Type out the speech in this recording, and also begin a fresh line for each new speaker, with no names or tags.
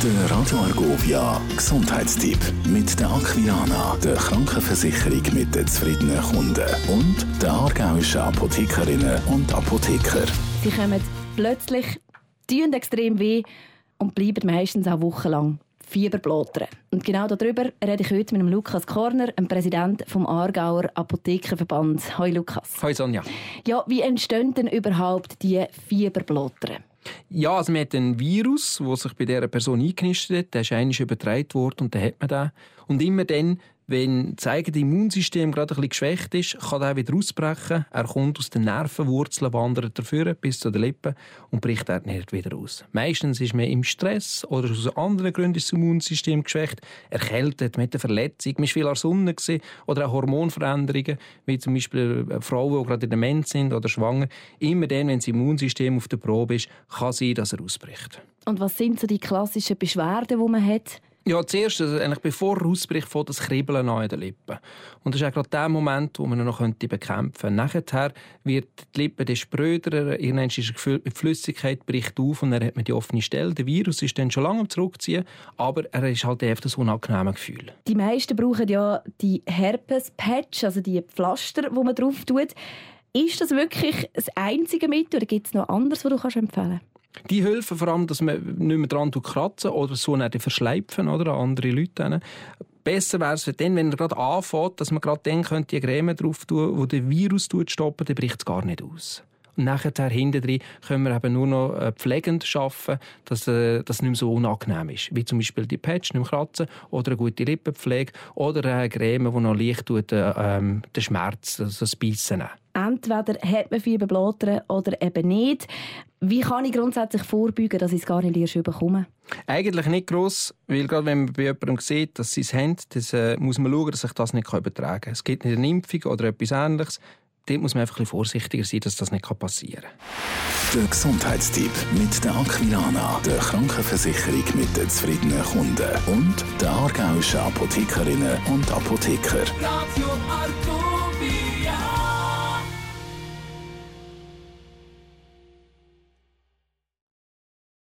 Der Radio Argovia Gesundheitstipp mit der Aquilana, der Krankenversicherung mit den zufriedenen Kunden und der aargauischen Apothekerinnen und Apotheker.
Sie kommen plötzlich, tun extrem weh und bleiben meistens auch wochenlang Fieberblottern. Und genau darüber rede ich heute mit dem Lukas Korner, dem Präsident vom Aargauer Apothekerverband. Hallo Lukas.
Hallo Sonja.
Ja, wie entstehen denn überhaupt die Fieberblottern?
Ja, also man hat einen Virus, der sich bei dieser Person eingenistet hat, der ist eigentlich übertragen worden und dann hat man den. Und immer dann, wenn das eigene Immunsystem gerade ein bisschen geschwächt ist, kann er wieder ausbrechen. Er kommt aus den Nervenwurzeln, wandert dafür bis zu den Lippen und bricht er nicht wieder aus. Meistens ist man im Stress oder aus anderen Gründen ist das Immunsystem geschwächt, erkältet, mit einer Verletzung, man war viel an der Sonne oder auch Hormonveränderungen, wie zum Beispiel äh, Frauen, die gerade in der Mensch sind oder schwanger. Immer dann, wenn das Immunsystem auf der Probe ist, kann sein, dass er ausbricht.
Und was sind so die klassischen Beschwerden, die man hat?
Ja, zuerst, also eigentlich bevor er ausbricht, fängt das Kribbeln an in den Lippen. Und das ist auch gerade der Moment, wo man ihn noch bekämpfen könnte. Nachher wird die Lippe dann spröder, irgendwann ist mit Flüssigkeit, bricht auf und dann hat man die offene Stelle. Der Virus ist dann schon lange am Zurückziehen, aber er ist halt einfach das unangenehme Gefühl.
Die meisten brauchen ja die Herpes-Patch, also die Pflaster, die man drauf tut. Ist das wirklich das einzige Mittel oder gibt es noch anderes, was du kannst empfehlen kannst?
Die helfen vor allem, dass man nicht mehr dran kratzen oder so nicht verschleifen oder an andere Leute. Besser wäre es dann, wenn er gerade anfängt, dass man gerade dann könnte die Creme drauf tun, wo der Virus stoppen, dann bricht es gar nicht aus. Und nachher hinten können wir eben nur noch äh, pflegend arbeiten, dass äh, das nicht mehr so unangenehm ist. Wie zum Beispiel die Patch, nicht mehr kratzen, oder eine gute Lippenpflege, oder eine Creme, die noch leicht tut, äh, ähm, den Schmerz, also das Beißen
Entweder hat man Fieberblätter oder eben nicht. Wie kann ich grundsätzlich vorbeugen, dass ich es gar nicht erst bekomme?
Eigentlich nicht gross, weil gerade wenn man bei jemandem sieht, dass sie es haben, das, äh, muss man schauen, dass sich das nicht übertragen kann. Es gibt nicht eine Impfung oder etwas Ähnliches dort muss man einfach ein bisschen vorsichtiger sein, dass das nicht passieren kann.
Der Gesundheitstipp mit der Aquilana, der Krankenversicherung mit den zufriedenen Kunden und der aargauischen Apothekerinnen und Apotheker. Radio